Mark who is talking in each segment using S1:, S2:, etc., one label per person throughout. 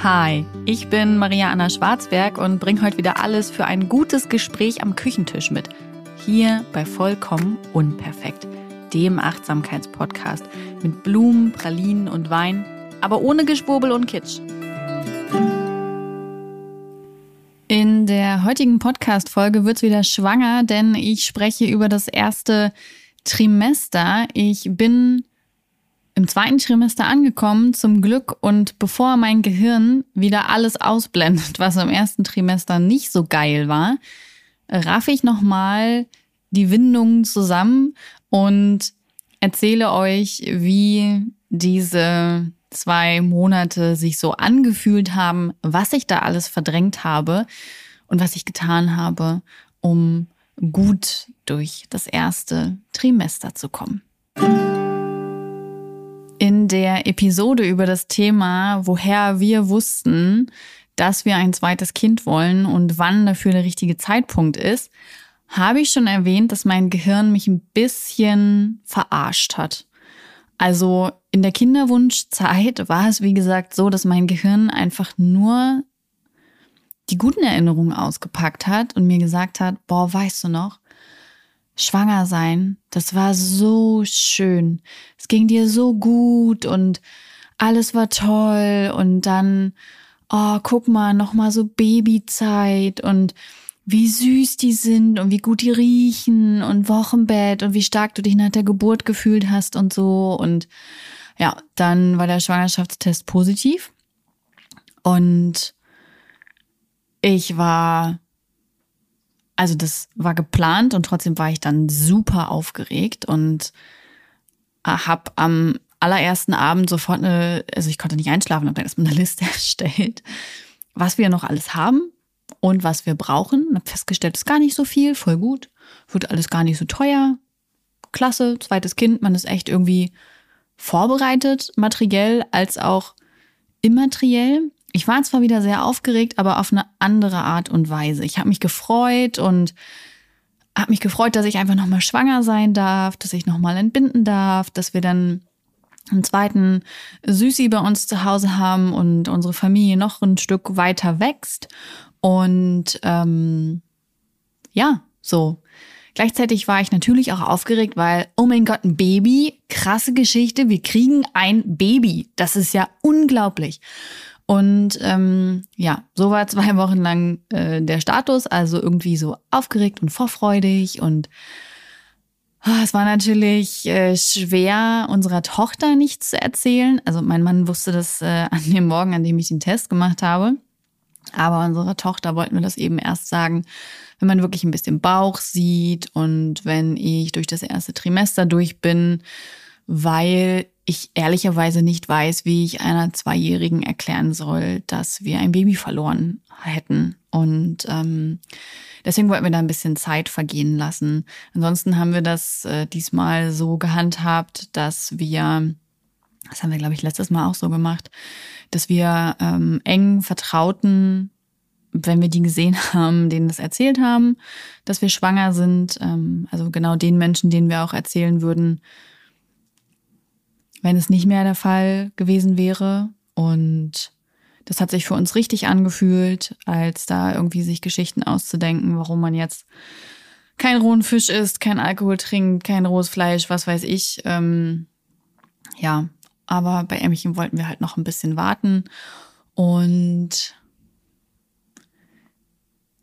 S1: Hi, ich bin Maria Anna Schwarzberg und bringe heute wieder alles für ein gutes Gespräch am Küchentisch mit. Hier bei Vollkommen Unperfekt, dem Achtsamkeitspodcast mit Blumen, Pralinen und Wein, aber ohne Geschwurbel und Kitsch. In der heutigen Podcast-Folge wird's wieder schwanger, denn ich spreche über das erste Trimester. Ich bin im zweiten Trimester angekommen, zum Glück. Und bevor mein Gehirn wieder alles ausblendet, was im ersten Trimester nicht so geil war, raffe ich nochmal die Windungen zusammen und erzähle euch, wie diese zwei Monate sich so angefühlt haben, was ich da alles verdrängt habe und was ich getan habe, um gut durch das erste Trimester zu kommen. In der Episode über das Thema, woher wir wussten, dass wir ein zweites Kind wollen und wann dafür der richtige Zeitpunkt ist, habe ich schon erwähnt, dass mein Gehirn mich ein bisschen verarscht hat. Also in der Kinderwunschzeit war es, wie gesagt, so, dass mein Gehirn einfach nur die guten Erinnerungen ausgepackt hat und mir gesagt hat, boah, weißt du noch, schwanger sein, das war so schön. Es ging dir so gut und alles war toll und dann, oh, guck mal, noch mal so Babyzeit und wie süß die sind und wie gut die riechen und Wochenbett und wie stark du dich nach der Geburt gefühlt hast und so und ja, dann war der Schwangerschaftstest positiv und ich war also das war geplant und trotzdem war ich dann super aufgeregt und äh, habe am allerersten Abend sofort eine, also ich konnte nicht einschlafen, habe dann erstmal eine Liste erstellt, was wir noch alles haben und was wir brauchen. Und habe festgestellt, es ist gar nicht so viel, voll gut, wird alles gar nicht so teuer, klasse, zweites Kind, man ist echt irgendwie vorbereitet, materiell als auch immateriell. Ich war zwar wieder sehr aufgeregt, aber auf eine andere Art und Weise. Ich habe mich gefreut und habe mich gefreut, dass ich einfach nochmal schwanger sein darf, dass ich nochmal entbinden darf, dass wir dann einen zweiten Süßi bei uns zu Hause haben und unsere Familie noch ein Stück weiter wächst. Und ähm, ja, so. Gleichzeitig war ich natürlich auch aufgeregt, weil, oh mein Gott, ein Baby, krasse Geschichte, wir kriegen ein Baby. Das ist ja unglaublich. Und ähm, ja, so war zwei Wochen lang äh, der Status, also irgendwie so aufgeregt und vorfreudig und oh, es war natürlich äh, schwer, unserer Tochter nichts zu erzählen. Also mein Mann wusste das äh, an dem Morgen, an dem ich den Test gemacht habe. Aber unserer Tochter wollten wir das eben erst sagen, wenn man wirklich ein bisschen Bauch sieht und wenn ich durch das erste Trimester durch bin, weil ich ehrlicherweise nicht weiß, wie ich einer Zweijährigen erklären soll, dass wir ein Baby verloren hätten. Und ähm, deswegen wollten wir da ein bisschen Zeit vergehen lassen. Ansonsten haben wir das äh, diesmal so gehandhabt, dass wir, das haben wir, glaube ich, letztes Mal auch so gemacht, dass wir ähm, eng Vertrauten, wenn wir die gesehen haben, denen das erzählt haben, dass wir schwanger sind. Ähm, also genau den Menschen, denen wir auch erzählen würden, wenn es nicht mehr der Fall gewesen wäre. Und das hat sich für uns richtig angefühlt, als da irgendwie sich Geschichten auszudenken, warum man jetzt kein rohen Fisch isst, kein Alkohol trinkt, kein rohes Fleisch, was weiß ich. Ähm, ja, aber bei Emmchen wollten wir halt noch ein bisschen warten. Und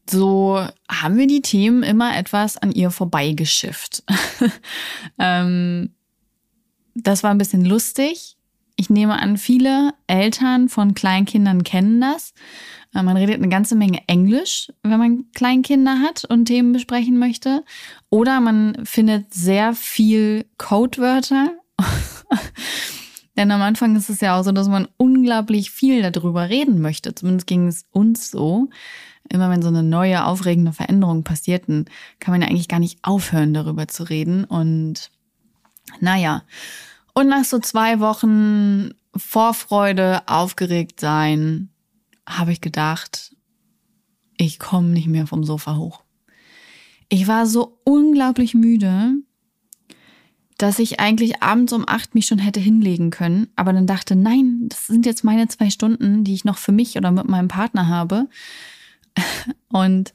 S1: so haben wir die Themen immer etwas an ihr vorbeigeschifft. ähm, das war ein bisschen lustig. Ich nehme an, viele Eltern von Kleinkindern kennen das. Äh, man redet eine ganze Menge Englisch, wenn man Kleinkinder hat und Themen besprechen möchte. Oder man findet sehr viel Codewörter. Denn am Anfang ist es ja auch so, dass man unglaublich viel darüber reden möchte. Zumindest ging es uns so. Immer wenn so eine neue, aufregende Veränderung passiert, kann man ja eigentlich gar nicht aufhören, darüber zu reden. Und naja, und nach so zwei Wochen Vorfreude, aufgeregt sein, habe ich gedacht, ich komme nicht mehr vom Sofa hoch. Ich war so unglaublich müde, dass ich eigentlich abends um acht mich schon hätte hinlegen können, aber dann dachte, nein, das sind jetzt meine zwei Stunden, die ich noch für mich oder mit meinem Partner habe. Und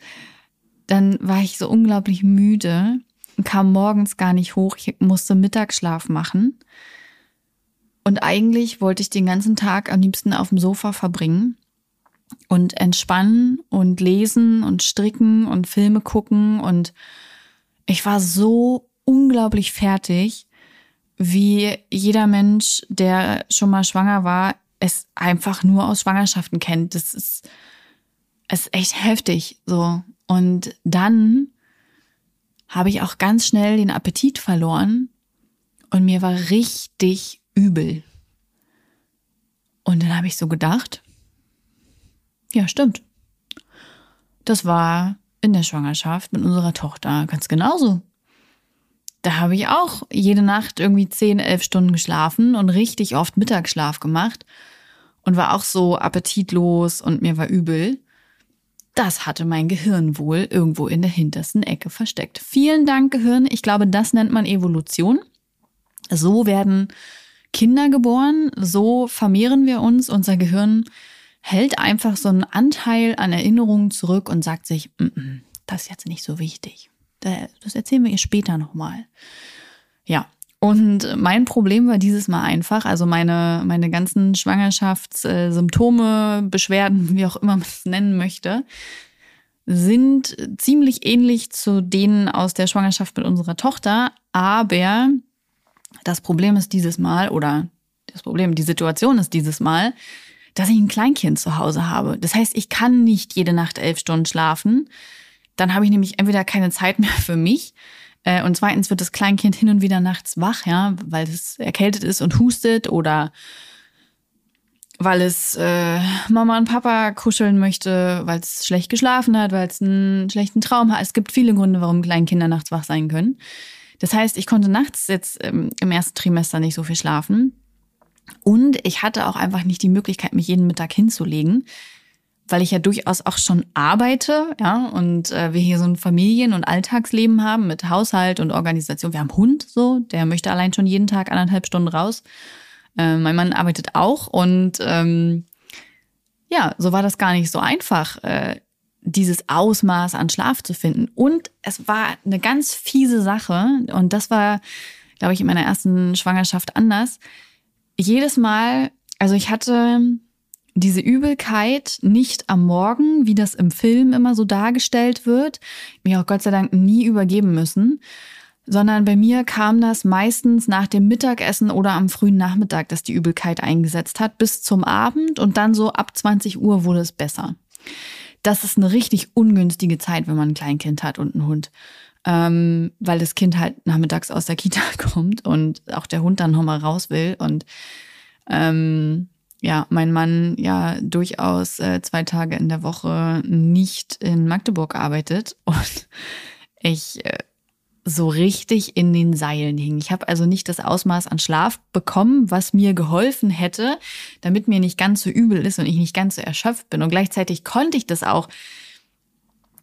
S1: dann war ich so unglaublich müde und kam morgens gar nicht hoch. Ich musste Mittagsschlaf machen. Und eigentlich wollte ich den ganzen Tag am liebsten auf dem Sofa verbringen und entspannen und lesen und stricken und Filme gucken. Und ich war so unglaublich fertig, wie jeder Mensch, der schon mal schwanger war, es einfach nur aus Schwangerschaften kennt. Das ist, ist echt heftig, so. Und dann habe ich auch ganz schnell den Appetit verloren und mir war richtig übel. Und dann habe ich so gedacht, ja, stimmt. Das war in der Schwangerschaft mit unserer Tochter ganz genauso. Da habe ich auch jede Nacht irgendwie 10, 11 Stunden geschlafen und richtig oft Mittagsschlaf gemacht und war auch so appetitlos und mir war übel. Das hatte mein Gehirn wohl irgendwo in der hintersten Ecke versteckt. Vielen Dank, Gehirn. Ich glaube, das nennt man Evolution. So werden Kinder geboren, so vermehren wir uns. Unser Gehirn hält einfach so einen Anteil an Erinnerungen zurück und sagt sich, mm -mm, das ist jetzt nicht so wichtig. Das erzählen wir ihr später nochmal. Ja, und mein Problem war dieses Mal einfach, also meine, meine ganzen Schwangerschaftssymptome, Beschwerden, wie auch immer man es nennen möchte, sind ziemlich ähnlich zu denen aus der Schwangerschaft mit unserer Tochter. Aber das Problem ist dieses Mal, oder das Problem, die Situation ist dieses Mal, dass ich ein Kleinkind zu Hause habe. Das heißt, ich kann nicht jede Nacht elf Stunden schlafen. Dann habe ich nämlich entweder keine Zeit mehr für mich äh, und zweitens wird das Kleinkind hin und wieder nachts wach, ja, weil es erkältet ist und hustet oder weil es äh, Mama und Papa kuscheln möchte, weil es schlecht geschlafen hat, weil es einen schlechten Traum hat. Es gibt viele Gründe, warum Kleinkinder nachts wach sein können. Das heißt, ich konnte nachts jetzt ähm, im ersten Trimester nicht so viel schlafen. Und ich hatte auch einfach nicht die Möglichkeit, mich jeden Mittag hinzulegen, weil ich ja durchaus auch schon arbeite, ja, und äh, wir hier so ein Familien- und Alltagsleben haben mit Haushalt und Organisation. Wir haben einen Hund, so, der möchte allein schon jeden Tag anderthalb Stunden raus. Äh, mein Mann arbeitet auch und ähm, ja, so war das gar nicht so einfach, äh, dieses Ausmaß an Schlaf zu finden. Und es war eine ganz fiese Sache und das war, glaube ich, in meiner ersten Schwangerschaft anders. Jedes Mal, also ich hatte diese Übelkeit nicht am Morgen, wie das im Film immer so dargestellt wird, mir auch Gott sei Dank nie übergeben müssen, sondern bei mir kam das meistens nach dem Mittagessen oder am frühen Nachmittag, dass die Übelkeit eingesetzt hat, bis zum Abend und dann so ab 20 Uhr wurde es besser. Das ist eine richtig ungünstige Zeit, wenn man ein Kleinkind hat und einen Hund. Ähm, weil das Kind halt nachmittags aus der Kita kommt und auch der Hund dann nochmal raus will. Und ähm, ja, mein Mann ja durchaus äh, zwei Tage in der Woche nicht in Magdeburg arbeitet und ich äh, so richtig in den Seilen hing. Ich habe also nicht das Ausmaß an Schlaf bekommen, was mir geholfen hätte, damit mir nicht ganz so übel ist und ich nicht ganz so erschöpft bin. Und gleichzeitig konnte ich das auch.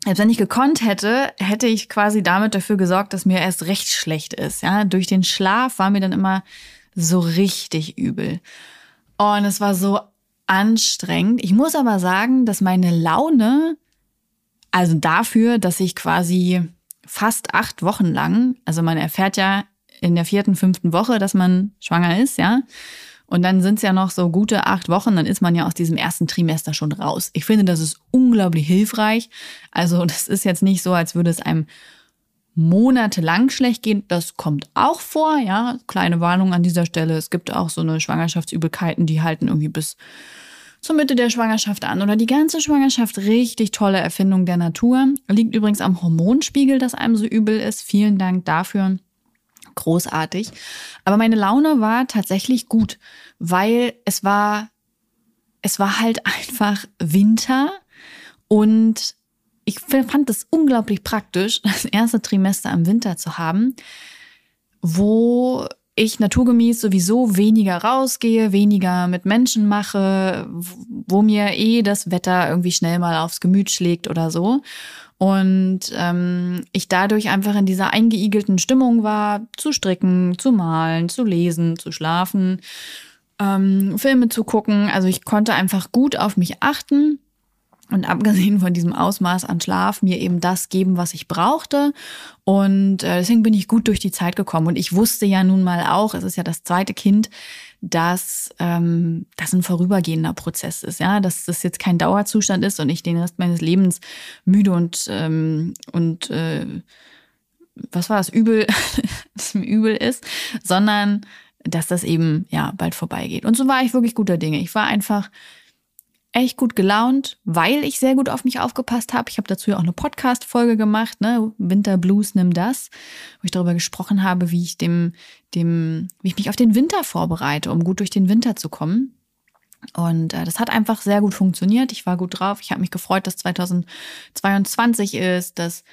S1: Als wenn ich gekonnt hätte, hätte ich quasi damit dafür gesorgt, dass mir erst recht schlecht ist. Ja, durch den Schlaf war mir dann immer so richtig übel. Und es war so anstrengend. Ich muss aber sagen, dass meine Laune, also dafür, dass ich quasi fast acht Wochen lang, also man erfährt ja in der vierten, fünften Woche, dass man schwanger ist, ja. Und dann sind es ja noch so gute acht Wochen, dann ist man ja aus diesem ersten Trimester schon raus. Ich finde, das ist unglaublich hilfreich. Also das ist jetzt nicht so, als würde es einem monatelang schlecht gehen. Das kommt auch vor, ja. Kleine Warnung an dieser Stelle. Es gibt auch so eine Schwangerschaftsübelkeiten, die halten irgendwie bis zur Mitte der Schwangerschaft an oder die ganze Schwangerschaft. Richtig tolle Erfindung der Natur. Liegt übrigens am Hormonspiegel, dass einem so übel ist. Vielen Dank dafür. Großartig. Aber meine Laune war tatsächlich gut, weil es war, es war halt einfach Winter und ich fand es unglaublich praktisch, das erste Trimester im Winter zu haben, wo ich naturgemäß sowieso weniger rausgehe, weniger mit Menschen mache, wo mir eh das Wetter irgendwie schnell mal aufs Gemüt schlägt oder so. Und ähm, ich dadurch einfach in dieser eingeigelten Stimmung war, zu stricken, zu malen, zu lesen, zu schlafen, ähm, Filme zu gucken. Also ich konnte einfach gut auf mich achten und abgesehen von diesem Ausmaß an Schlaf mir eben das geben, was ich brauchte. Und äh, deswegen bin ich gut durch die Zeit gekommen. Und ich wusste ja nun mal auch, es ist ja das zweite Kind, dass ähm, das ein vorübergehender Prozess ist, ja, dass das jetzt kein Dauerzustand ist und ich den Rest meines Lebens müde und ähm, und äh, was war das übel, dass mir übel ist, sondern dass das eben ja bald vorbeigeht. Und so war ich wirklich guter Dinge. Ich war einfach echt gut gelaunt, weil ich sehr gut auf mich aufgepasst habe. Ich habe dazu ja auch eine Podcast-Folge gemacht, ne? Winter Blues, nimm das, wo ich darüber gesprochen habe, wie ich dem, dem, wie ich mich auf den Winter vorbereite, um gut durch den Winter zu kommen. Und äh, das hat einfach sehr gut funktioniert. Ich war gut drauf. Ich habe mich gefreut, dass 2022 ist, dass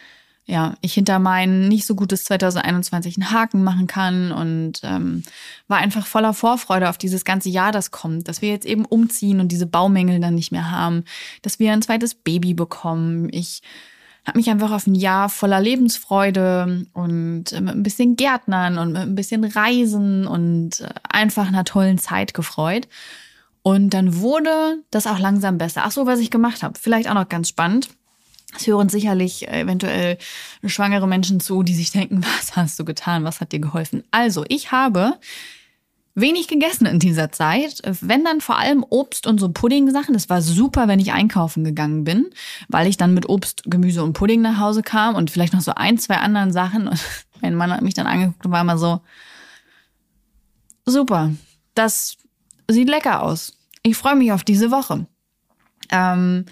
S1: ja, ich hinter mein nicht so gutes 2021 einen Haken machen kann und ähm, war einfach voller Vorfreude auf dieses ganze Jahr, das kommt, dass wir jetzt eben umziehen und diese Baumängel dann nicht mehr haben, dass wir ein zweites Baby bekommen. Ich habe mich einfach auf ein Jahr voller Lebensfreude und äh, mit ein bisschen Gärtnern und mit ein bisschen Reisen und äh, einfach einer tollen Zeit gefreut. Und dann wurde das auch langsam besser. Ach so, was ich gemacht habe, vielleicht auch noch ganz spannend. Es hören sicherlich äh, eventuell schwangere Menschen zu, die sich denken, was hast du getan, was hat dir geholfen? Also, ich habe wenig gegessen in dieser Zeit. Wenn dann vor allem Obst und so Pudding-Sachen. Das war super, wenn ich einkaufen gegangen bin, weil ich dann mit Obst, Gemüse und Pudding nach Hause kam und vielleicht noch so ein, zwei anderen Sachen. Und mein Mann hat mich dann angeguckt und war immer so, super, das sieht lecker aus. Ich freue mich auf diese Woche. Ähm,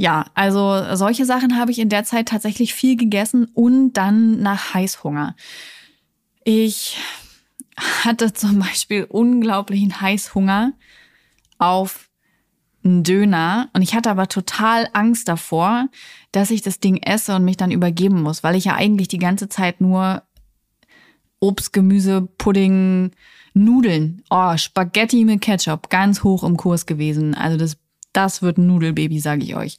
S1: ja, also solche Sachen habe ich in der Zeit tatsächlich viel gegessen und dann nach Heißhunger. Ich hatte zum Beispiel unglaublichen Heißhunger auf einen Döner und ich hatte aber total Angst davor, dass ich das Ding esse und mich dann übergeben muss, weil ich ja eigentlich die ganze Zeit nur Obst, Gemüse, Pudding, Nudeln, oh, Spaghetti mit Ketchup, ganz hoch im Kurs gewesen. Also das das wird ein Nudelbaby, sage ich euch.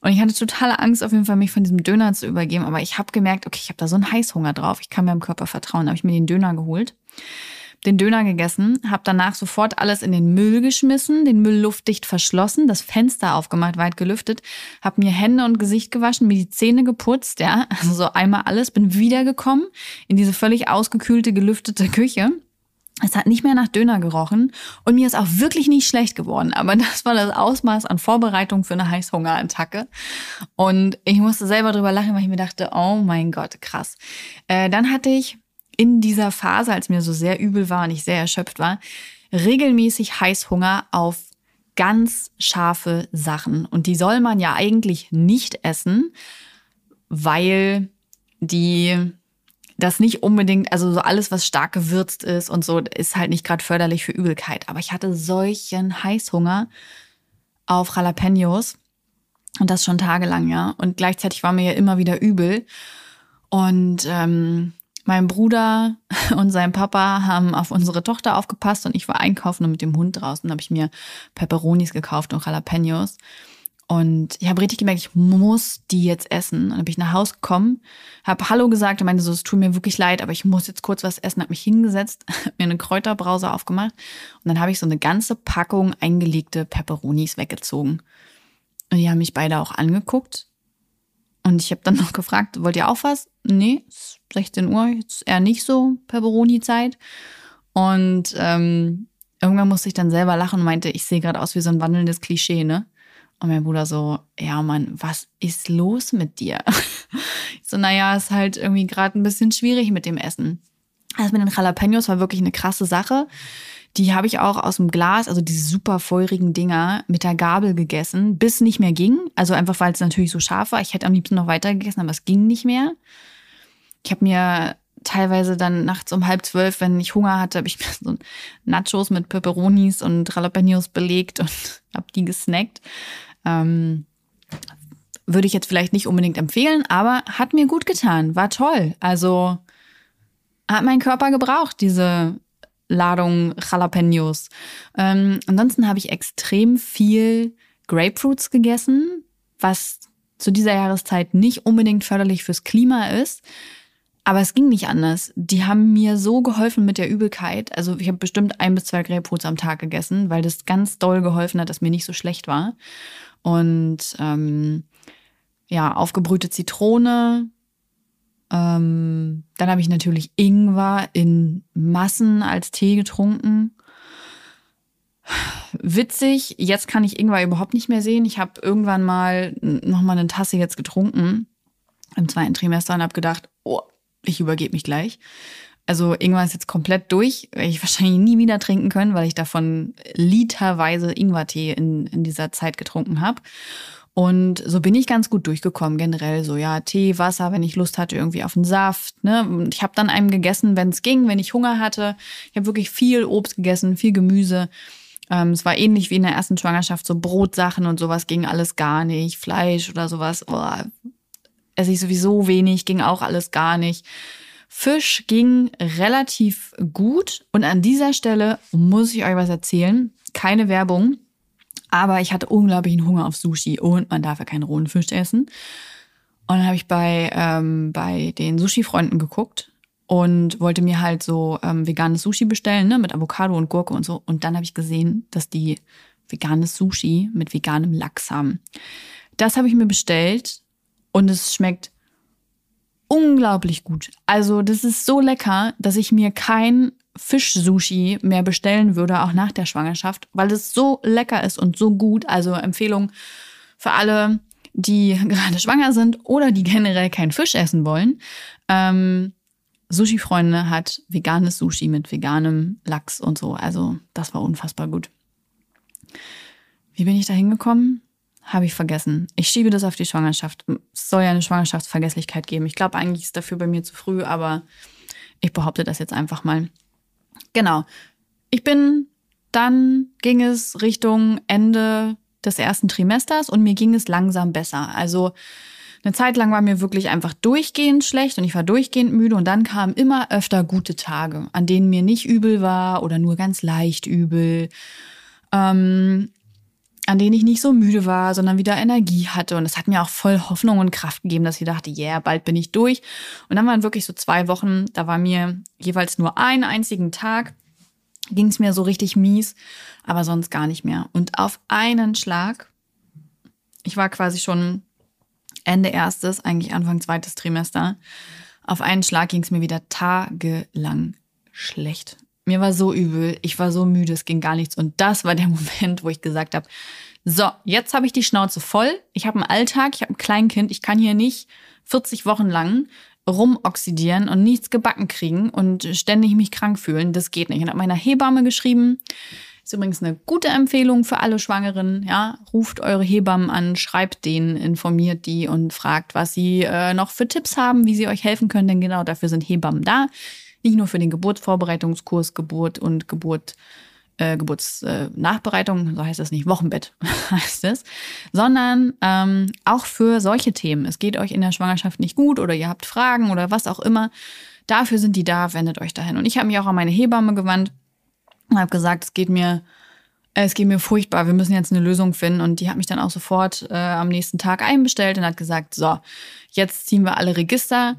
S1: Und ich hatte totale Angst, auf jeden Fall mich von diesem Döner zu übergeben. Aber ich habe gemerkt, okay, ich habe da so einen Heißhunger drauf. Ich kann meinem Körper vertrauen. Habe ich mir den Döner geholt, den Döner gegessen, habe danach sofort alles in den Müll geschmissen, den Müll luftdicht verschlossen, das Fenster aufgemacht, weit gelüftet, habe mir Hände und Gesicht gewaschen, mir die Zähne geputzt, ja, also so einmal alles, bin wiedergekommen in diese völlig ausgekühlte, gelüftete Küche es hat nicht mehr nach Döner gerochen und mir ist auch wirklich nicht schlecht geworden. Aber das war das Ausmaß an Vorbereitung für eine Heißhungerattacke. Und ich musste selber drüber lachen, weil ich mir dachte, oh mein Gott, krass. Äh, dann hatte ich in dieser Phase, als mir so sehr übel war und ich sehr erschöpft war, regelmäßig Heißhunger auf ganz scharfe Sachen. Und die soll man ja eigentlich nicht essen, weil die das nicht unbedingt, also so alles, was stark gewürzt ist und so, ist halt nicht gerade förderlich für Übelkeit. Aber ich hatte solchen Heißhunger auf Jalapenos und das schon tagelang, ja. Und gleichzeitig war mir ja immer wieder übel. Und ähm, mein Bruder und sein Papa haben auf unsere Tochter aufgepasst und ich war einkaufen und mit dem Hund draußen habe ich mir Peperonis gekauft und Jalapenos. Und ich habe richtig gemerkt, ich muss die jetzt essen. dann bin ich nach Hause gekommen, habe Hallo gesagt und meinte so, es tut mir wirklich leid, aber ich muss jetzt kurz was essen. Habe mich hingesetzt, mir eine Kräuterbrause aufgemacht und dann habe ich so eine ganze Packung eingelegte Peperonis weggezogen. Und die haben mich beide auch angeguckt. Und ich habe dann noch gefragt, wollt ihr auch was? Nee, 16 Uhr, jetzt eher nicht so Peperoni-Zeit. Und ähm, irgendwann musste ich dann selber lachen und meinte, ich sehe gerade aus wie so ein wandelndes Klischee, ne? Und mein Bruder so, ja Mann, was ist los mit dir? Ich so, naja, ist halt irgendwie gerade ein bisschen schwierig mit dem Essen. Also mit den Jalapenos war wirklich eine krasse Sache. Die habe ich auch aus dem Glas, also diese super feurigen Dinger, mit der Gabel gegessen, bis nicht mehr ging. Also einfach, weil es natürlich so scharf war. Ich hätte am liebsten noch weiter gegessen, aber es ging nicht mehr. Ich habe mir teilweise dann nachts um halb zwölf, wenn ich Hunger hatte, habe ich mir so Nachos mit Peperonis und Jalapenos belegt und habe die gesnackt. Ähm, würde ich jetzt vielleicht nicht unbedingt empfehlen, aber hat mir gut getan, war toll. Also hat mein Körper gebraucht, diese Ladung Jalapenos. Ähm, ansonsten habe ich extrem viel Grapefruits gegessen, was zu dieser Jahreszeit nicht unbedingt förderlich fürs Klima ist. Aber es ging nicht anders. Die haben mir so geholfen mit der Übelkeit. Also ich habe bestimmt ein bis zwei Grapefruits am Tag gegessen, weil das ganz doll geholfen hat, dass mir nicht so schlecht war. Und ähm, ja, aufgebrühte Zitrone. Ähm, dann habe ich natürlich Ingwer in Massen als Tee getrunken. Witzig, jetzt kann ich Ingwer überhaupt nicht mehr sehen. Ich habe irgendwann mal noch mal eine Tasse jetzt getrunken im zweiten Trimester und habe gedacht, oh, ich übergebe mich gleich. Also Ingwer ist jetzt komplett durch. Werde ich wahrscheinlich nie wieder trinken können, weil ich davon literweise Ingwertee in, in dieser Zeit getrunken habe. Und so bin ich ganz gut durchgekommen, generell so, ja, Tee, Wasser, wenn ich Lust hatte, irgendwie auf einen Saft. Ne? Und ich habe dann einem gegessen, wenn es ging, wenn ich Hunger hatte. Ich habe wirklich viel Obst gegessen, viel Gemüse. Ähm, es war ähnlich wie in der ersten Schwangerschaft, so Brotsachen und sowas ging alles gar nicht. Fleisch oder sowas, oh, esse ich sowieso wenig, ging auch alles gar nicht. Fisch ging relativ gut und an dieser Stelle muss ich euch was erzählen. Keine Werbung, aber ich hatte unglaublichen Hunger auf Sushi und man darf ja keinen rohen Fisch essen. Und dann habe ich bei, ähm, bei den Sushi-Freunden geguckt und wollte mir halt so ähm, veganes Sushi bestellen, ne, mit Avocado und Gurke und so. Und dann habe ich gesehen, dass die veganes Sushi mit veganem Lachs haben. Das habe ich mir bestellt und es schmeckt unglaublich gut. Also das ist so lecker, dass ich mir kein Fisch-Sushi mehr bestellen würde, auch nach der Schwangerschaft, weil es so lecker ist und so gut. Also Empfehlung für alle, die gerade schwanger sind oder die generell kein Fisch essen wollen. Ähm, Sushi-Freunde hat veganes Sushi mit veganem Lachs und so. Also das war unfassbar gut. Wie bin ich da hingekommen? Habe ich vergessen. Ich schiebe das auf die Schwangerschaft. Es soll ja eine Schwangerschaftsvergesslichkeit geben. Ich glaube, eigentlich ist dafür bei mir zu früh, aber ich behaupte das jetzt einfach mal. Genau. Ich bin, dann ging es Richtung Ende des ersten Trimesters und mir ging es langsam besser. Also eine Zeit lang war mir wirklich einfach durchgehend schlecht und ich war durchgehend müde und dann kamen immer öfter gute Tage, an denen mir nicht übel war oder nur ganz leicht übel. Ähm, an denen ich nicht so müde war, sondern wieder Energie hatte. Und es hat mir auch voll Hoffnung und Kraft gegeben, dass ich dachte, yeah, bald bin ich durch. Und dann waren wirklich so zwei Wochen, da war mir jeweils nur einen einzigen Tag, ging es mir so richtig mies, aber sonst gar nicht mehr. Und auf einen Schlag, ich war quasi schon Ende erstes, eigentlich Anfang zweites Trimester, auf einen Schlag ging es mir wieder tagelang schlecht. Mir war so übel, ich war so müde, es ging gar nichts. Und das war der Moment, wo ich gesagt habe, so, jetzt habe ich die Schnauze voll. Ich habe einen Alltag, ich habe ein Kleinkind, ich kann hier nicht 40 Wochen lang rumoxidieren und nichts gebacken kriegen und ständig mich krank fühlen. Das geht nicht. Ich habe meiner Hebamme geschrieben. Ist übrigens eine gute Empfehlung für alle Schwangeren. Ja, ruft eure Hebammen an, schreibt denen, informiert die und fragt, was sie äh, noch für Tipps haben, wie sie euch helfen können. Denn genau dafür sind Hebammen da. Nicht nur für den Geburtsvorbereitungskurs, Geburt und Geburt, äh, Geburtsnachbereitung, äh, so heißt das nicht, Wochenbett heißt es, sondern ähm, auch für solche Themen. Es geht euch in der Schwangerschaft nicht gut oder ihr habt Fragen oder was auch immer. Dafür sind die da, wendet euch dahin. Und ich habe mich auch an meine Hebamme gewandt und habe gesagt, es geht mir es geht mir furchtbar, wir müssen jetzt eine Lösung finden. Und die hat mich dann auch sofort äh, am nächsten Tag einbestellt und hat gesagt, so, jetzt ziehen wir alle Register.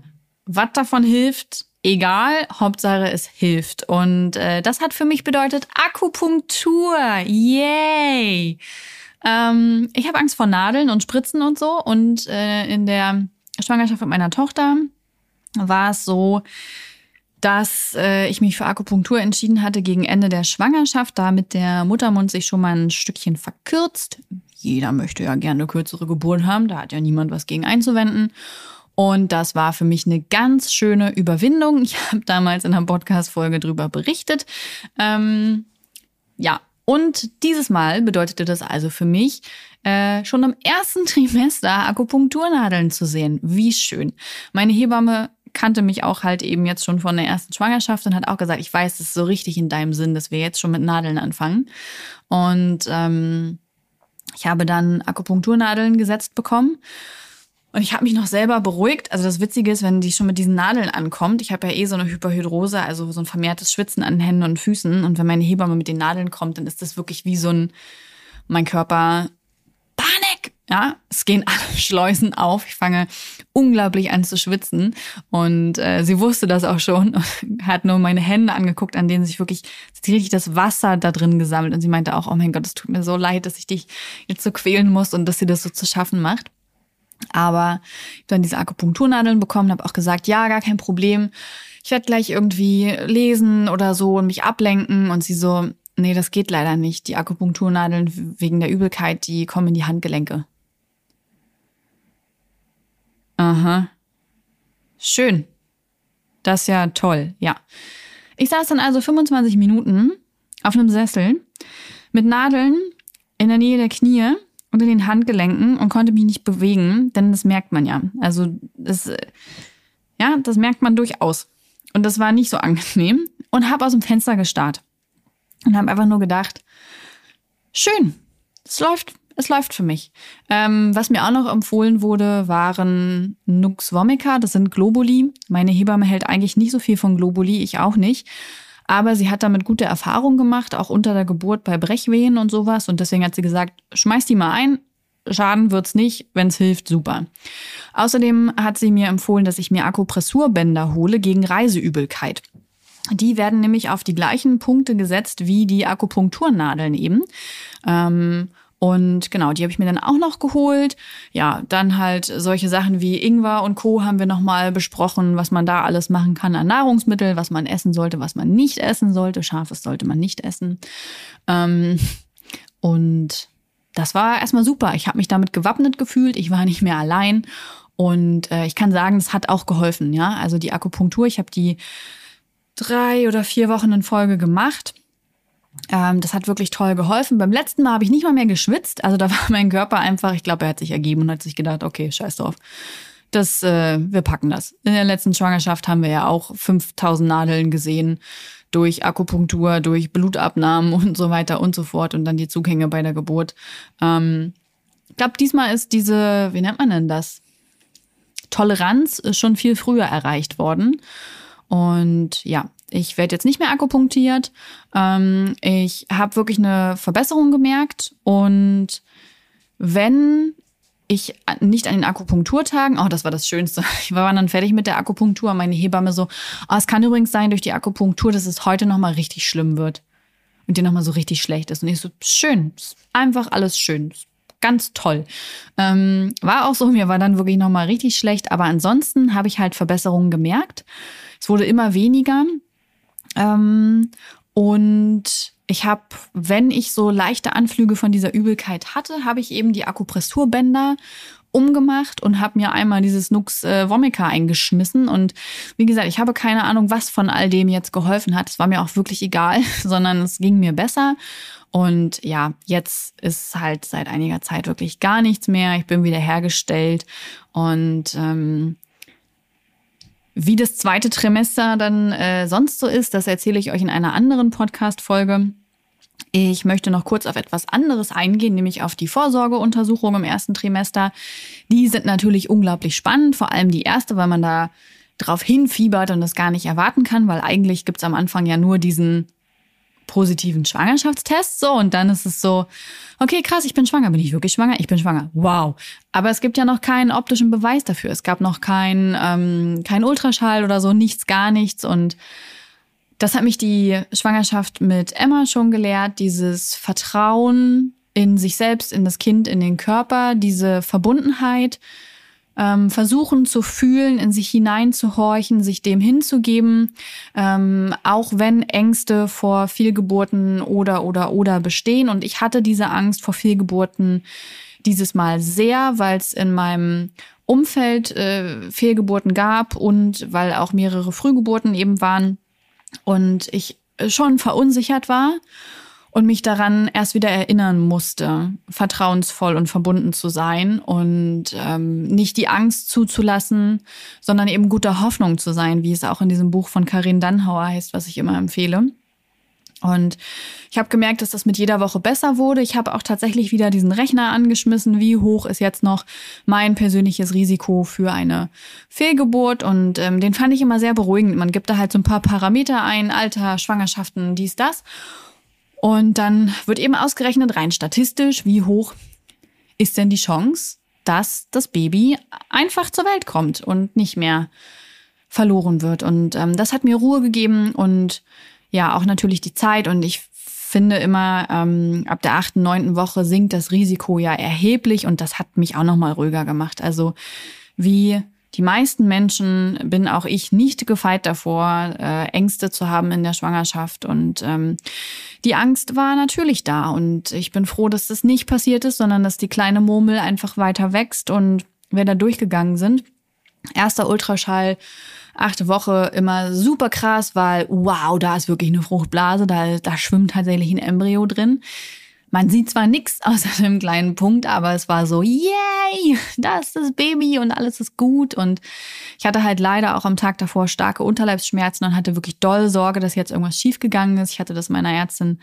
S1: Was davon hilft, egal, Hauptsache es hilft. Und äh, das hat für mich bedeutet Akupunktur. Yay! Ähm, ich habe Angst vor Nadeln und Spritzen und so. Und äh, in der Schwangerschaft mit meiner Tochter war es so, dass äh, ich mich für Akupunktur entschieden hatte gegen Ende der Schwangerschaft, damit der Muttermund sich schon mal ein Stückchen verkürzt. Jeder möchte ja gerne kürzere Geburt haben, da hat ja niemand was gegen einzuwenden. Und das war für mich eine ganz schöne Überwindung. Ich habe damals in einer Podcast-Folge drüber berichtet. Ähm, ja, und dieses Mal bedeutete das also für mich, äh, schon im ersten Trimester Akupunkturnadeln zu sehen. Wie schön. Meine Hebamme kannte mich auch halt eben jetzt schon von der ersten Schwangerschaft und hat auch gesagt, ich weiß, es ist so richtig in deinem Sinn, dass wir jetzt schon mit Nadeln anfangen. Und ähm, ich habe dann Akupunkturnadeln gesetzt bekommen und ich habe mich noch selber beruhigt. Also das Witzige ist, wenn die schon mit diesen Nadeln ankommt, ich habe ja eh so eine Hyperhydrose, also so ein vermehrtes Schwitzen an Händen und Füßen. Und wenn meine Hebamme mit den Nadeln kommt, dann ist das wirklich wie so ein, mein Körper, Panik, Ja, es gehen alle Schleusen auf. Ich fange unglaublich an zu schwitzen. Und äh, sie wusste das auch schon und hat nur meine Hände angeguckt, an denen sich wirklich richtig das Wasser da drin gesammelt. Und sie meinte auch, oh mein Gott, es tut mir so leid, dass ich dich jetzt so quälen muss und dass sie das so zu schaffen macht. Aber ich habe dann diese Akupunkturnadeln bekommen, habe auch gesagt, ja, gar kein Problem. Ich werde gleich irgendwie lesen oder so und mich ablenken. Und sie so, nee, das geht leider nicht. Die Akupunkturnadeln wegen der Übelkeit, die kommen in die Handgelenke. Aha. Schön. Das ist ja toll, ja. Ich saß dann also 25 Minuten auf einem Sessel mit Nadeln in der Nähe der Knie und in den Handgelenken und konnte mich nicht bewegen, denn das merkt man ja. Also das, ja, das merkt man durchaus. Und das war nicht so angenehm und habe aus dem Fenster gestarrt und habe einfach nur gedacht, schön, es läuft es läuft für mich. Ähm, was mir auch noch empfohlen wurde, waren Nux vomica. Das sind Globuli. Meine Hebamme hält eigentlich nicht so viel von Globuli, ich auch nicht. Aber sie hat damit gute Erfahrungen gemacht, auch unter der Geburt bei Brechwehen und sowas. Und deswegen hat sie gesagt, schmeiß die mal ein. Schaden wird's nicht, wenn's hilft, super. Außerdem hat sie mir empfohlen, dass ich mir Akupressurbänder hole gegen Reiseübelkeit. Die werden nämlich auf die gleichen Punkte gesetzt wie die Akupunkturnadeln eben. Ähm, und genau, die habe ich mir dann auch noch geholt. Ja, dann halt solche Sachen wie Ingwer und Co. haben wir nochmal besprochen, was man da alles machen kann an Nahrungsmittel, was man essen sollte, was man nicht essen sollte. Scharfes sollte man nicht essen. Ähm, und das war erstmal super. Ich habe mich damit gewappnet gefühlt. Ich war nicht mehr allein. Und äh, ich kann sagen, es hat auch geholfen. Ja, also die Akupunktur, ich habe die drei oder vier Wochen in Folge gemacht. Ähm, das hat wirklich toll geholfen. Beim letzten Mal habe ich nicht mal mehr geschwitzt. Also da war mein Körper einfach, ich glaube, er hat sich ergeben und hat sich gedacht, okay, scheiß drauf. Das, äh, wir packen das. In der letzten Schwangerschaft haben wir ja auch 5000 Nadeln gesehen durch Akupunktur, durch Blutabnahmen und so weiter und so fort und dann die Zugänge bei der Geburt. Ähm, ich glaube, diesmal ist diese, wie nennt man denn das? Toleranz schon viel früher erreicht worden. Und ja, ich werde jetzt nicht mehr akupunktiert. Ähm, ich habe wirklich eine Verbesserung gemerkt. Und wenn ich nicht an den Akupunkturtagen, oh, das war das Schönste. Ich war dann fertig mit der Akupunktur. Meine Hebamme so, oh, es kann übrigens sein durch die Akupunktur, dass es heute nochmal richtig schlimm wird. Und dir nochmal so richtig schlecht ist. Und ich so, schön. Einfach alles schön. Ganz toll. Ähm, war auch so, mir war dann wirklich nochmal richtig schlecht. Aber ansonsten habe ich halt Verbesserungen gemerkt. Es wurde immer weniger. Ähm, und ich habe, wenn ich so leichte Anflüge von dieser Übelkeit hatte, habe ich eben die Akupressurbänder umgemacht und habe mir einmal dieses Nux äh, Vomica eingeschmissen. Und wie gesagt, ich habe keine Ahnung, was von all dem jetzt geholfen hat. Es war mir auch wirklich egal, sondern es ging mir besser. Und ja, jetzt ist halt seit einiger Zeit wirklich gar nichts mehr. Ich bin wieder hergestellt und ähm, wie das zweite Trimester dann äh, sonst so ist, das erzähle ich euch in einer anderen Podcast-Folge. Ich möchte noch kurz auf etwas anderes eingehen, nämlich auf die Vorsorgeuntersuchung im ersten Trimester. Die sind natürlich unglaublich spannend, vor allem die erste, weil man da drauf hinfiebert und das gar nicht erwarten kann, weil eigentlich gibt's am Anfang ja nur diesen positiven Schwangerschaftstest. So, und dann ist es so, okay, krass, ich bin schwanger. Bin ich wirklich schwanger? Ich bin schwanger. Wow. Aber es gibt ja noch keinen optischen Beweis dafür. Es gab noch kein, ähm, kein Ultraschall oder so, nichts, gar nichts. Und das hat mich die Schwangerschaft mit Emma schon gelehrt, dieses Vertrauen in sich selbst, in das Kind, in den Körper, diese Verbundenheit ähm, versuchen zu fühlen, in sich hineinzuhorchen, sich dem hinzugeben, ähm, auch wenn Ängste vor Fehlgeburten oder oder oder bestehen. Und ich hatte diese Angst vor Fehlgeburten dieses Mal sehr, weil es in meinem Umfeld äh, Fehlgeburten gab und weil auch mehrere Frühgeburten eben waren und ich schon verunsichert war und mich daran erst wieder erinnern musste, vertrauensvoll und verbunden zu sein und ähm, nicht die Angst zuzulassen, sondern eben guter Hoffnung zu sein, wie es auch in diesem Buch von Karin Dannhauer heißt, was ich immer empfehle. Und ich habe gemerkt, dass das mit jeder Woche besser wurde. Ich habe auch tatsächlich wieder diesen Rechner angeschmissen, wie hoch ist jetzt noch mein persönliches Risiko für eine Fehlgeburt. Und ähm, den fand ich immer sehr beruhigend. Man gibt da halt so ein paar Parameter ein, Alter, Schwangerschaften, dies, das. Und dann wird eben ausgerechnet, rein statistisch, wie hoch ist denn die Chance, dass das Baby einfach zur Welt kommt und nicht mehr verloren wird. Und ähm, das hat mir Ruhe gegeben und ja, auch natürlich die Zeit. Und ich finde immer, ähm, ab der achten, neunten Woche sinkt das Risiko ja erheblich und das hat mich auch nochmal ruhiger gemacht. Also wie die meisten Menschen bin auch ich nicht gefeit davor, äh, Ängste zu haben in der Schwangerschaft. Und ähm, die Angst war natürlich da. Und ich bin froh, dass das nicht passiert ist, sondern dass die kleine Murmel einfach weiter wächst und wir da durchgegangen sind. Erster Ultraschall, achte Woche, immer super krass, weil wow, da ist wirklich eine Fruchtblase, da, da schwimmt tatsächlich ein Embryo drin. Man sieht zwar nichts außer einem kleinen Punkt, aber es war so, yay, da ist das Baby und alles ist gut. Und ich hatte halt leider auch am Tag davor starke Unterleibsschmerzen und hatte wirklich doll Sorge, dass jetzt irgendwas schiefgegangen ist. Ich hatte das meiner Ärztin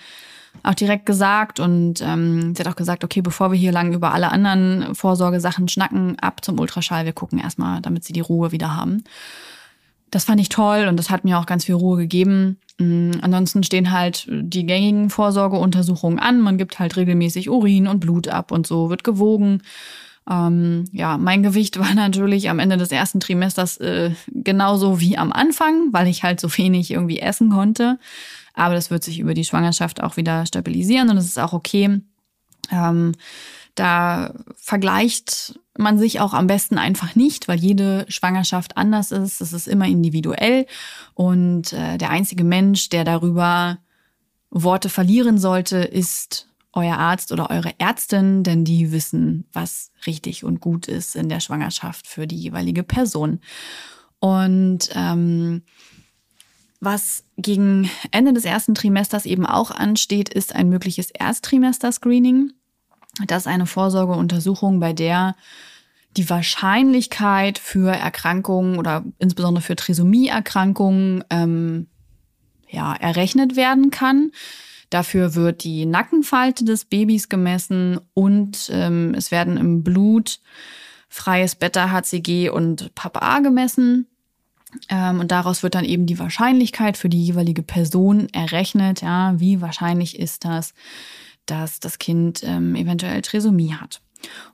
S1: auch direkt gesagt und ähm, sie hat auch gesagt, okay, bevor wir hier lang über alle anderen Vorsorgesachen schnacken, ab zum Ultraschall, wir gucken erstmal, damit sie die Ruhe wieder haben. Das fand ich toll und das hat mir auch ganz viel Ruhe gegeben. Mm, ansonsten stehen halt die gängigen Vorsorgeuntersuchungen an. Man gibt halt regelmäßig Urin und Blut ab und so wird gewogen. Ähm, ja, mein Gewicht war natürlich am Ende des ersten Trimesters äh, genauso wie am Anfang, weil ich halt so wenig irgendwie essen konnte. Aber das wird sich über die Schwangerschaft auch wieder stabilisieren und es ist auch okay. Ähm, da vergleicht man sich auch am besten einfach nicht, weil jede Schwangerschaft anders ist. Es ist immer individuell und äh, der einzige Mensch, der darüber Worte verlieren sollte, ist euer Arzt oder eure Ärztin, denn die wissen, was richtig und gut ist in der Schwangerschaft für die jeweilige Person. Und ähm, was gegen Ende des ersten Trimesters eben auch ansteht, ist ein mögliches Ersttrimester-Screening. Das ist eine Vorsorgeuntersuchung, bei der die Wahrscheinlichkeit für Erkrankungen oder insbesondere für Trisomieerkrankungen ähm, ja, errechnet werden kann. Dafür wird die Nackenfalte des Babys gemessen und ähm, es werden im Blut freies Beta-HCG und PAPA gemessen. Ähm, und daraus wird dann eben die Wahrscheinlichkeit für die jeweilige Person errechnet. Ja, wie wahrscheinlich ist das, dass das Kind ähm, eventuell Trisomie hat.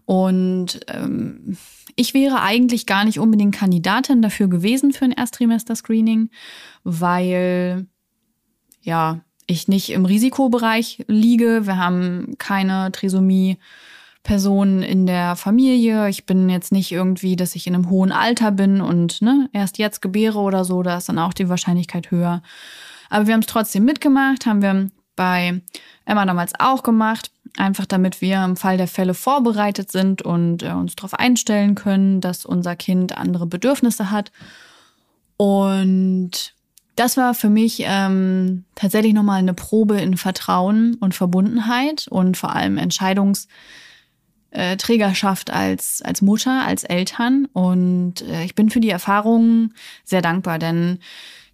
S1: Und ähm, ich wäre eigentlich gar nicht unbedingt Kandidatin dafür gewesen für ein Erstrimester-Screening, weil ja, ich nicht im Risikobereich liege. Wir haben keine Trisomie. Personen in der Familie. Ich bin jetzt nicht irgendwie, dass ich in einem hohen Alter bin und ne, erst jetzt gebäre oder so, da ist dann auch die Wahrscheinlichkeit höher. Aber wir haben es trotzdem mitgemacht, haben wir bei Emma damals auch gemacht. Einfach damit wir im Fall der Fälle vorbereitet sind und äh, uns darauf einstellen können, dass unser Kind andere Bedürfnisse hat. Und das war für mich ähm, tatsächlich nochmal eine Probe in Vertrauen und Verbundenheit und vor allem Entscheidungsträgerschaft als, als Mutter, als Eltern. Und äh, ich bin für die Erfahrung sehr dankbar, denn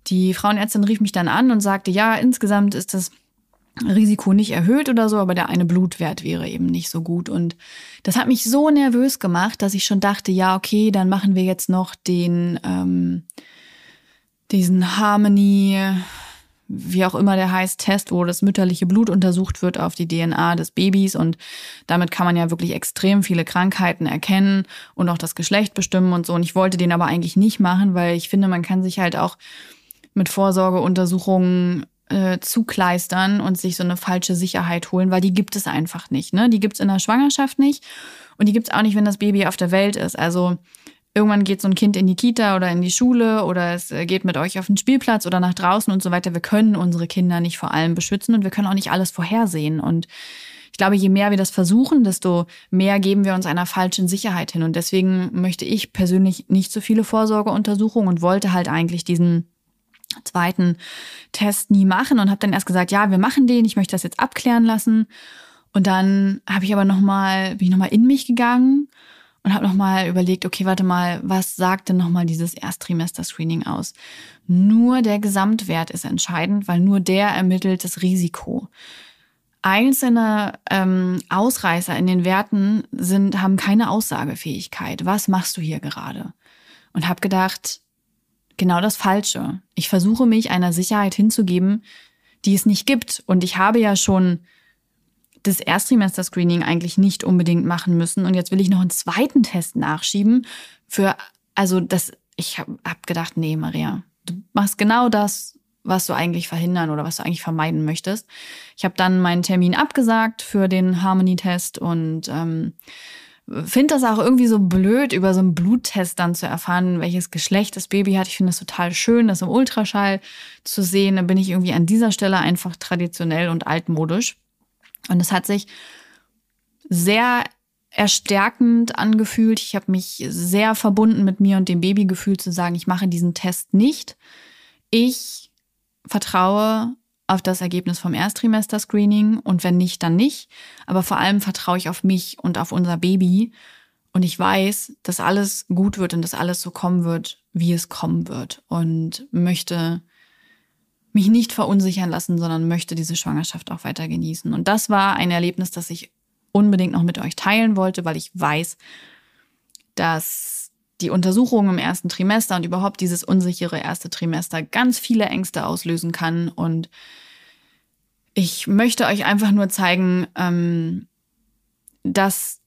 S1: die Frauenärztin rief mich dann an und sagte, ja, insgesamt ist das Risiko nicht erhöht oder so, aber der eine Blutwert wäre eben nicht so gut. Und das hat mich so nervös gemacht, dass ich schon dachte, ja, okay, dann machen wir jetzt noch den, ähm, diesen Harmony, wie auch immer der heißt, Test, wo das mütterliche Blut untersucht wird auf die DNA des Babys. Und damit kann man ja wirklich extrem viele Krankheiten erkennen und auch das Geschlecht bestimmen und so. Und ich wollte den aber eigentlich nicht machen, weil ich finde, man kann sich halt auch mit Vorsorgeuntersuchungen äh, zukleistern und sich so eine falsche Sicherheit holen, weil die gibt es einfach nicht. Ne? Die gibt es in der Schwangerschaft nicht und die gibt es auch nicht, wenn das Baby auf der Welt ist. Also irgendwann geht so ein Kind in die Kita oder in die Schule oder es äh, geht mit euch auf den Spielplatz oder nach draußen und so weiter. Wir können unsere Kinder nicht vor allem beschützen und wir können auch nicht alles vorhersehen. Und ich glaube, je mehr wir das versuchen, desto mehr geben wir uns einer falschen Sicherheit hin. Und deswegen möchte ich persönlich nicht so viele Vorsorgeuntersuchungen und wollte halt eigentlich diesen zweiten Test nie machen und habe dann erst gesagt, ja, wir machen den, ich möchte das jetzt abklären lassen. Und dann habe ich aber noch mal bin ich noch mal in mich gegangen und habe noch mal überlegt, okay, warte mal, was sagt denn noch mal dieses Ersttrimester Screening aus? Nur der Gesamtwert ist entscheidend, weil nur der ermittelt das Risiko. Einzelne ähm, Ausreißer in den Werten sind haben keine Aussagefähigkeit. Was machst du hier gerade? Und habe gedacht, genau das Falsche. Ich versuche mich einer Sicherheit hinzugeben, die es nicht gibt. Und ich habe ja schon das Erstrimester-Screening eigentlich nicht unbedingt machen müssen. Und jetzt will ich noch einen zweiten Test nachschieben für, also das, ich habe hab gedacht, nee, Maria, du machst genau das, was du eigentlich verhindern oder was du eigentlich vermeiden möchtest. Ich habe dann meinen Termin abgesagt für den Harmony-Test und ähm, finde das auch irgendwie so blöd, über so einen Bluttest dann zu erfahren, welches Geschlecht das Baby hat. Ich finde es total schön, das im Ultraschall zu sehen. Da bin ich irgendwie an dieser Stelle einfach traditionell und altmodisch. Und es hat sich sehr erstärkend angefühlt. Ich habe mich sehr verbunden mit mir und dem Baby gefühlt zu sagen, ich mache diesen Test nicht. Ich vertraue auf das Ergebnis vom Erstrimester-Screening und wenn nicht, dann nicht. Aber vor allem vertraue ich auf mich und auf unser Baby. Und ich weiß, dass alles gut wird und dass alles so kommen wird, wie es kommen wird. Und möchte mich nicht verunsichern lassen, sondern möchte diese Schwangerschaft auch weiter genießen. Und das war ein Erlebnis, das ich unbedingt noch mit euch teilen wollte, weil ich weiß, dass die Untersuchung im ersten Trimester und überhaupt dieses unsichere erste Trimester ganz viele Ängste auslösen kann. Und ich möchte euch einfach nur zeigen, ähm, dass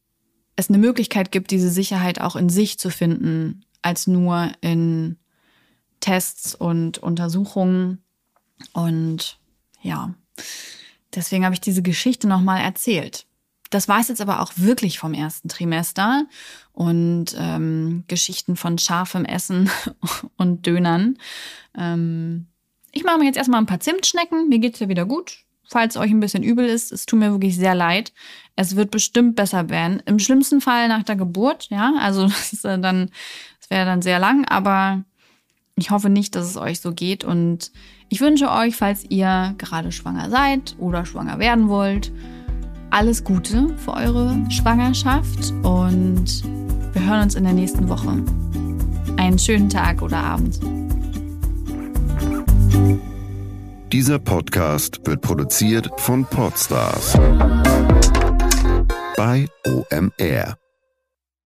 S1: es eine Möglichkeit gibt, diese Sicherheit auch in sich zu finden, als nur in Tests und Untersuchungen. Und ja, deswegen habe ich diese Geschichte nochmal erzählt. Das war es jetzt aber auch wirklich vom ersten Trimester und ähm, Geschichten von scharfem Essen und Dönern. Ähm, ich mache mir jetzt erstmal ein paar Zimtschnecken. Mir geht's ja wieder gut. Falls euch ein bisschen übel ist, es tut mir wirklich sehr leid. Es wird bestimmt besser werden. Im schlimmsten Fall nach der Geburt, ja. Also das ist dann, das wäre dann sehr lang, aber ich hoffe nicht, dass es euch so geht. Und ich wünsche euch, falls ihr gerade schwanger seid oder schwanger werden wollt, alles Gute für eure Schwangerschaft und wir hören uns in der nächsten Woche. Einen schönen Tag oder Abend.
S2: Dieser Podcast wird produziert von Podstars bei OMR.